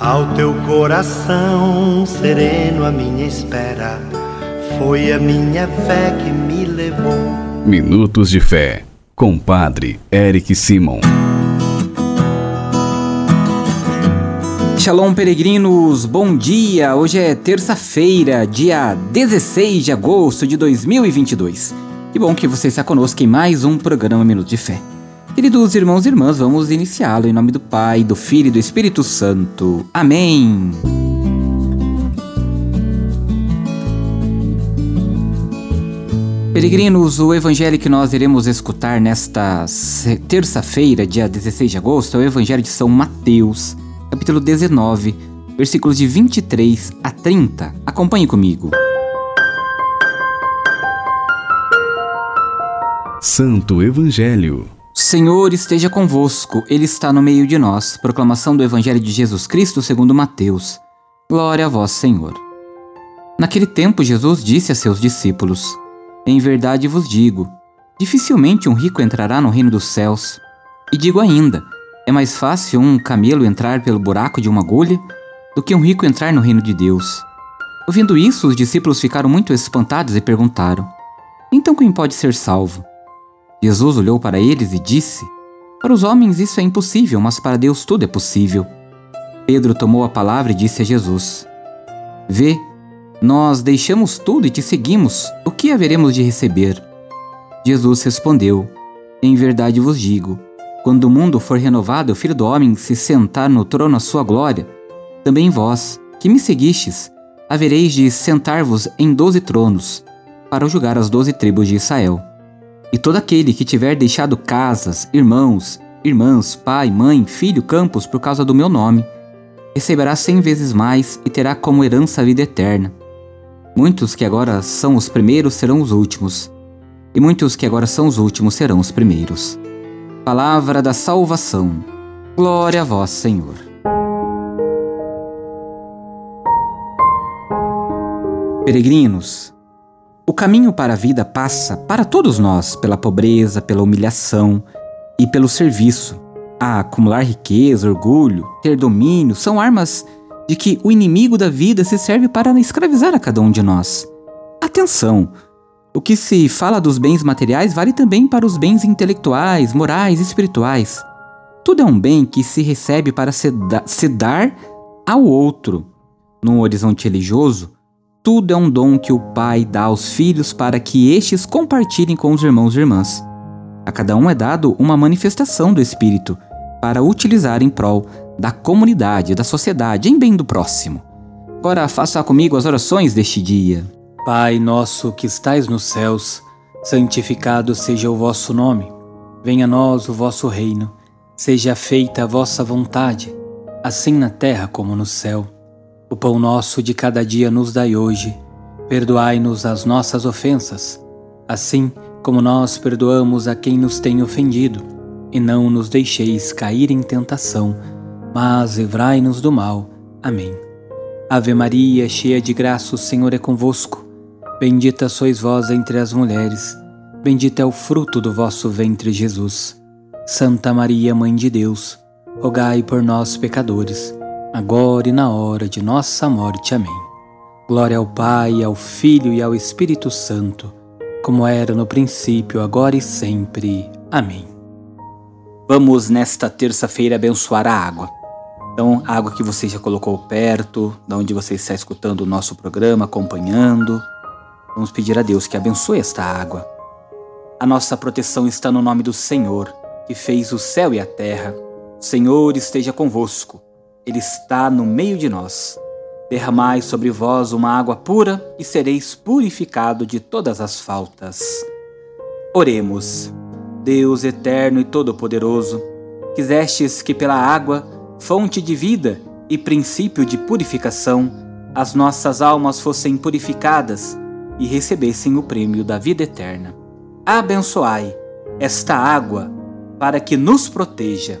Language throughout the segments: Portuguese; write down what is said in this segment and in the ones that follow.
Ao teu coração sereno, a minha espera foi a minha fé que me levou. Minutos de Fé, com Padre Eric Simon. Shalom, peregrinos, bom dia! Hoje é terça-feira, dia 16 de agosto de 2022. Que bom que você está conosco em mais um programa Minuto de Fé. Queridos irmãos e irmãs, vamos iniciá-lo em nome do Pai, do Filho e do Espírito Santo. Amém. Peregrinos, o evangelho que nós iremos escutar nesta terça-feira, dia 16 de agosto, é o evangelho de São Mateus, capítulo 19, versículos de 23 a 30. Acompanhe comigo. Santo Evangelho Senhor esteja convosco, Ele está no meio de nós. Proclamação do Evangelho de Jesus Cristo segundo Mateus. Glória a vós, Senhor. Naquele tempo, Jesus disse a seus discípulos: Em verdade vos digo, dificilmente um rico entrará no reino dos céus. E digo ainda: é mais fácil um camelo entrar pelo buraco de uma agulha do que um rico entrar no reino de Deus. Ouvindo isso, os discípulos ficaram muito espantados e perguntaram: Então quem pode ser salvo? Jesus olhou para eles e disse: Para os homens isso é impossível, mas para Deus tudo é possível. Pedro tomou a palavra e disse a Jesus: Vê, nós deixamos tudo e te seguimos, o que haveremos de receber? Jesus respondeu: Em verdade vos digo, quando o mundo for renovado, o Filho do Homem se sentar no trono à sua glória, também vós, que me seguistes, havereis de sentar-vos em doze tronos, para julgar as doze tribos de Israel. E todo aquele que tiver deixado casas, irmãos, irmãs, pai, mãe, filho, campos por causa do meu nome, receberá cem vezes mais e terá como herança a vida eterna. Muitos que agora são os primeiros serão os últimos, e muitos que agora são os últimos serão os primeiros. Palavra da salvação. Glória a vós, Senhor. Peregrinos, o caminho para a vida passa, para todos nós, pela pobreza, pela humilhação e pelo serviço. A acumular riqueza, orgulho, ter domínio são armas de que o inimigo da vida se serve para escravizar a cada um de nós. Atenção! O que se fala dos bens materiais vale também para os bens intelectuais, morais e espirituais. Tudo é um bem que se recebe para se, da se dar ao outro. Num horizonte religioso, tudo é um dom que o Pai dá aos filhos para que estes compartilhem com os irmãos e irmãs. A cada um é dado uma manifestação do Espírito para utilizar em prol da comunidade, da sociedade, em bem do próximo. Agora faça comigo as orações deste dia. Pai nosso que estais nos céus, santificado seja o vosso nome. Venha a nós o vosso reino. Seja feita a vossa vontade, assim na terra como no céu. O pão nosso de cada dia nos dai hoje. Perdoai-nos as nossas ofensas, assim como nós perdoamos a quem nos tem ofendido. E não nos deixeis cair em tentação, mas livrai-nos do mal. Amém. Ave Maria, cheia de graça, o Senhor é convosco. Bendita sois vós entre as mulheres. Bendito é o fruto do vosso ventre, Jesus. Santa Maria, Mãe de Deus, rogai por nós, pecadores agora e na hora de nossa morte. Amém. Glória ao Pai, ao Filho e ao Espírito Santo, como era no princípio, agora e sempre. Amém. Vamos nesta terça-feira abençoar a água. Então, a água que você já colocou perto, da onde você está escutando o nosso programa, acompanhando. Vamos pedir a Deus que abençoe esta água. A nossa proteção está no nome do Senhor, que fez o céu e a terra. O Senhor esteja convosco. Ele está no meio de nós. Derramai sobre vós uma água pura e sereis purificado de todas as faltas. Oremos. Deus eterno e todo-poderoso, quisestes que pela água, fonte de vida e princípio de purificação, as nossas almas fossem purificadas e recebessem o prêmio da vida eterna. Abençoai esta água para que nos proteja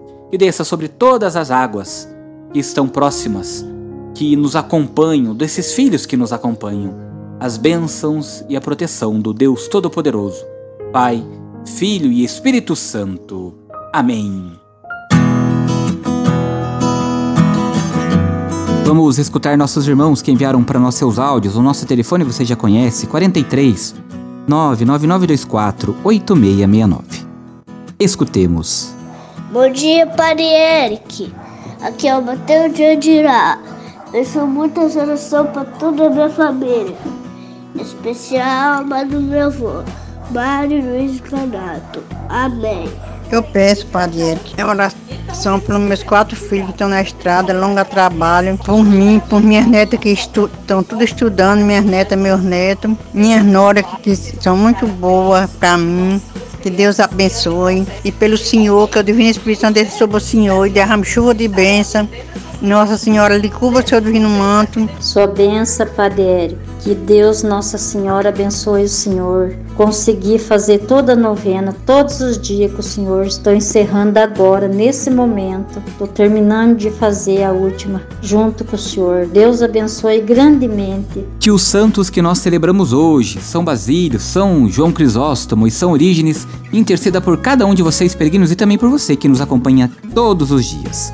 E desça sobre todas as águas que estão próximas, que nos acompanham, desses filhos que nos acompanham, as bênçãos e a proteção do Deus Todo-Poderoso, Pai, Filho e Espírito Santo. Amém. Vamos escutar nossos irmãos que enviaram para nós seus áudios. O nosso telefone você já conhece, 43 99924 8669. Escutemos. Bom dia, Padre Eric. Aqui é o Matheus de Andirá. Peço muitas orações para toda a minha família, em especial a do meu avô, Mário Luiz Canato. Amém. Eu peço, Padre Eric, é oração pelos meus quatro filhos que estão na estrada, longa trabalho, por mim, por minhas netas que estão tudo estudando, minhas netas, meus netos, minhas noras que são muito boas para mim. Que Deus abençoe. E pelo Senhor, que o Divino Espírito Santo sobre o Senhor e derrame chuva de bênção nossa Senhora lhe cubra seu divino manto. Sua benção, Padre Érico. Que Deus, Nossa Senhora, abençoe o Senhor. Conseguir fazer toda a novena, todos os dias que o Senhor estou encerrando agora, nesse momento. Estou terminando de fazer a última, junto com o Senhor. Deus abençoe grandemente. Que os santos que nós celebramos hoje, São Basílio, São João Crisóstomo e São Orígenes, interceda por cada um de vocês, peregrinos, e também por você que nos acompanha todos os dias.